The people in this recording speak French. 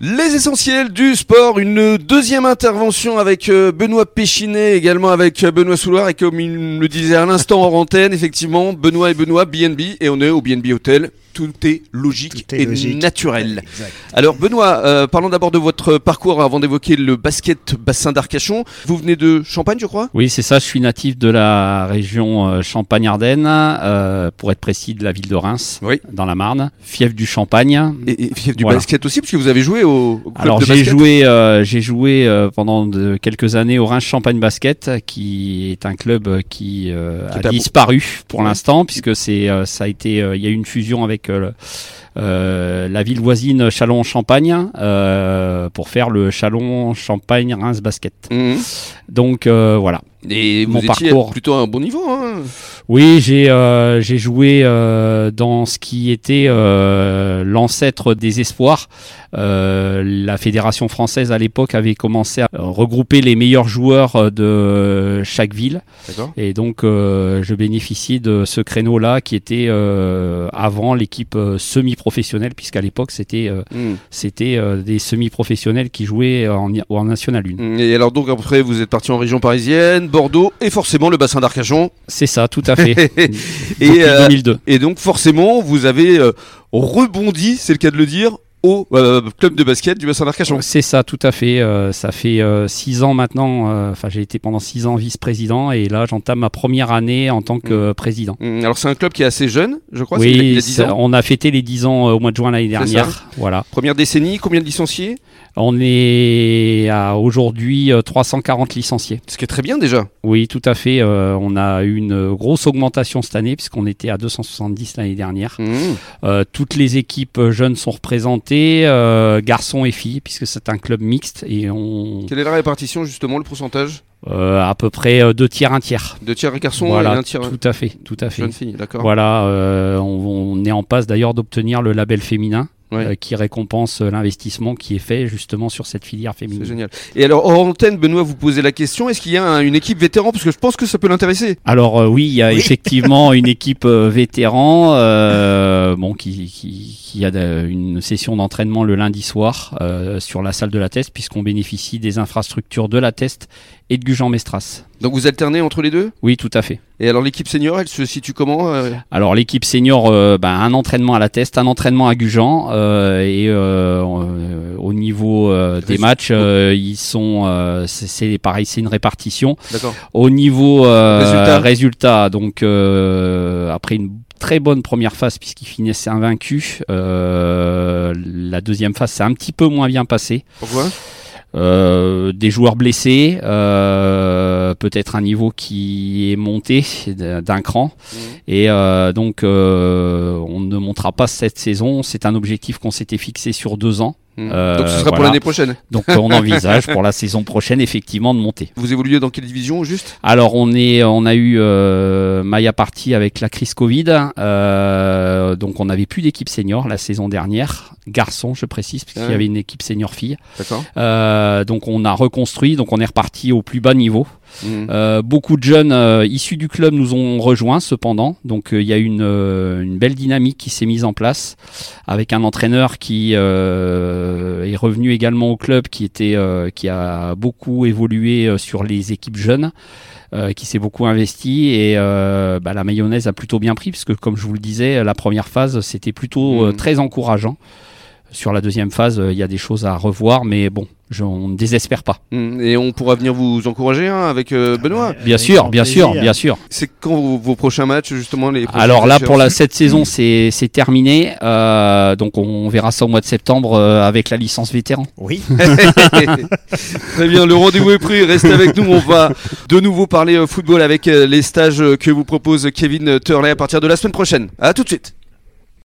Les essentiels du sport, une deuxième intervention avec euh, Benoît Péchinet, également avec euh, Benoît Souloir, et comme il me le disait à l'instant en antenne, effectivement, Benoît et Benoît, BNB, et on est au BNB Hotel. Tout est logique Tout est et logique. naturel. Exact. Alors Benoît, euh, parlons d'abord de votre parcours avant d'évoquer le basket bassin d'Arcachon. Vous venez de Champagne, je crois? Oui, c'est ça. Je suis natif de la région Champagne-Ardenne, euh, pour être précis, de la ville de Reims, Oui. dans la Marne, fief du Champagne. Et, et fief du Voilà. basket aussi, parce que vous avez joué au, au club Alors de j'ai joué, euh, j'ai joué euh, pendant de- quelques années au Reims Champagne Basket, qui est un club qui euh, Qui a disparu pour Ouais. l'instant, puisque c'est, euh, ça a été, euh, il y a eu une fusion avec euh, euh, la ville voisine Chalon-Champagne euh, pour faire le Chalon-Champagne Reims Basket. Mhm. Donc euh, voilà. Et vous Mon étiez parcours. plutôt à un bon niveau. Hein Oui, j'ai euh, j'ai joué euh, dans ce qui était euh, l'ancêtre des espoirs. La fédération française à l'époque avait commencé à regrouper les meilleurs joueurs de chaque ville, et donc je bénéficiais de ce créneau-là qui était avant l'équipe semi-professionnelle, puisqu'à l'époque c'était Mhm. c'était des semi-professionnels qui jouaient en, en National 1. Mhm. Et alors donc après vous êtes parti en région parisienne, Bordeaux et forcément le bassin d'Arcachon. C'est ça, tout à fait. et, euh, 2002. et donc forcément vous avez euh, rebondi, c'est le cas de le dire, au euh, club de basket du bassin d'Arcachon. C'est ça, tout à fait. Euh, ça fait euh, six ans maintenant. euh, Enfin, j'ai été pendant six ans vice-président et là, j'entame ma première année en tant que euh, président. Mhm. Alors c'est un club qui est assez jeune, je crois. c'est- il a- il Oui, a 10 ça- ans. on a fêté les 10 ans euh, au mois de juin l'année dernière. Voilà. Première décennie, combien de licenciés? On est à aujourd'hui euh, 340 licenciés. Ce qui est très bien déjà. Oui, tout à fait. euh, on a eu une grosse augmentation cette année puisqu'on était à 270 l'année dernière. Euh, toutes les équipes jeunes sont représentées, euh, garçons et filles, puisque c'est un club mixte et on Quelle est la répartition justement, le pourcentage euh, à peu près euh, deux tiers, un tiers. de tiers garçons Voilà, et un tiers tout à fait, tout à fait. jeune fille, d'accord. Voilà, euh, on, on est en passe d'ailleurs d'obtenir le label féminin Ouais. euh, qui récompense euh, l'investissement qui est fait justement sur cette filière C'est féminine. génial. Et alors, hors antenne, Benoît, vous posez la question est-ce qu'il y a un- une équipe vétéran? Parce que je pense que ça peut l'intéresser. Alors euh, oui, il y a Oui. effectivement une équipe vétéran euh, bon, qui, qui, qui a une session d'entraînement le lundi soir euh, sur la salle de la Teste puisqu'on bénéficie des infrastructures de la Teste et de Gujan-Mestras. Donc vous alternez entre les deux? Oui, tout à fait. Et alors, l'équipe senior, elle se situe comment euh? Alors l'équipe senior, euh, ben, un entraînement à la Teste, un entraînement à Gujan euh, et au niveau des matchs, euh, ils sont, c'est- c'est pareil, c'est une répartition. D'accord. Au niveau Résultat. résultat, donc après une très bonne première phase puisqu'ils finissaient invaincus, la deuxième phase s'est un petit peu moins bien passée. Pourquoi? Euh, des joueurs blessés, euh, peut-être un niveau qui est monté d'un cran. Mhm. Et euh, donc, euh, on ne montera pas cette saison. C'est un objectif qu'on s'était fixé sur deux ans. Hmm. Euh, Donc ce sera pour l'année prochaine. Donc, on envisage pour la saison prochaine effectivement de monter. Vous évoluez dans quelle division, juste? Alors, on est, on a eu euh, Maya partie avec la crise Covid. Euh, donc, on n'avait plus d'équipe senior la saison dernière. Garçon, je précise, parce qu'il y avait une équipe senior fille. D'accord. Euh, donc, on a reconstruit. Donc, on est reparti au plus bas niveau. Hmm. Euh, beaucoup de jeunes euh, issus du club nous ont rejoints cependant, donc euh, il y a une, une belle dynamique qui s'est mise en place avec un entraîneur qui est revenu également au club, qui était, qui a beaucoup évolué sur les équipes jeunes. euh, qui s'est beaucoup investi et euh, bah, la mayonnaise a plutôt bien pris puisque comme je vous le disais la première phase c'était plutôt euh, Mhm. très encourageant sur la deuxième phase euh, il y a des choses à revoir mais bon je, on ne désespère pas Hmm. Et on pourra venir vous encourager hein, avec euh, Benoît. Bien Avec sûr, bien sûr, bien sûr. C'est quand vos, vos prochains matchs, justement les Alors là, pour la, échéances cette saison, c'est c'est terminé. Euh, donc on verra ça au mois de septembre euh, avec la licence vétéran. Oui. Très bien, le rendez-vous est pris. Restez avec nous. On va de nouveau parler euh, football avec euh, les stages euh, que vous propose Kevin Turley à partir de la semaine prochaine. À tout de suite.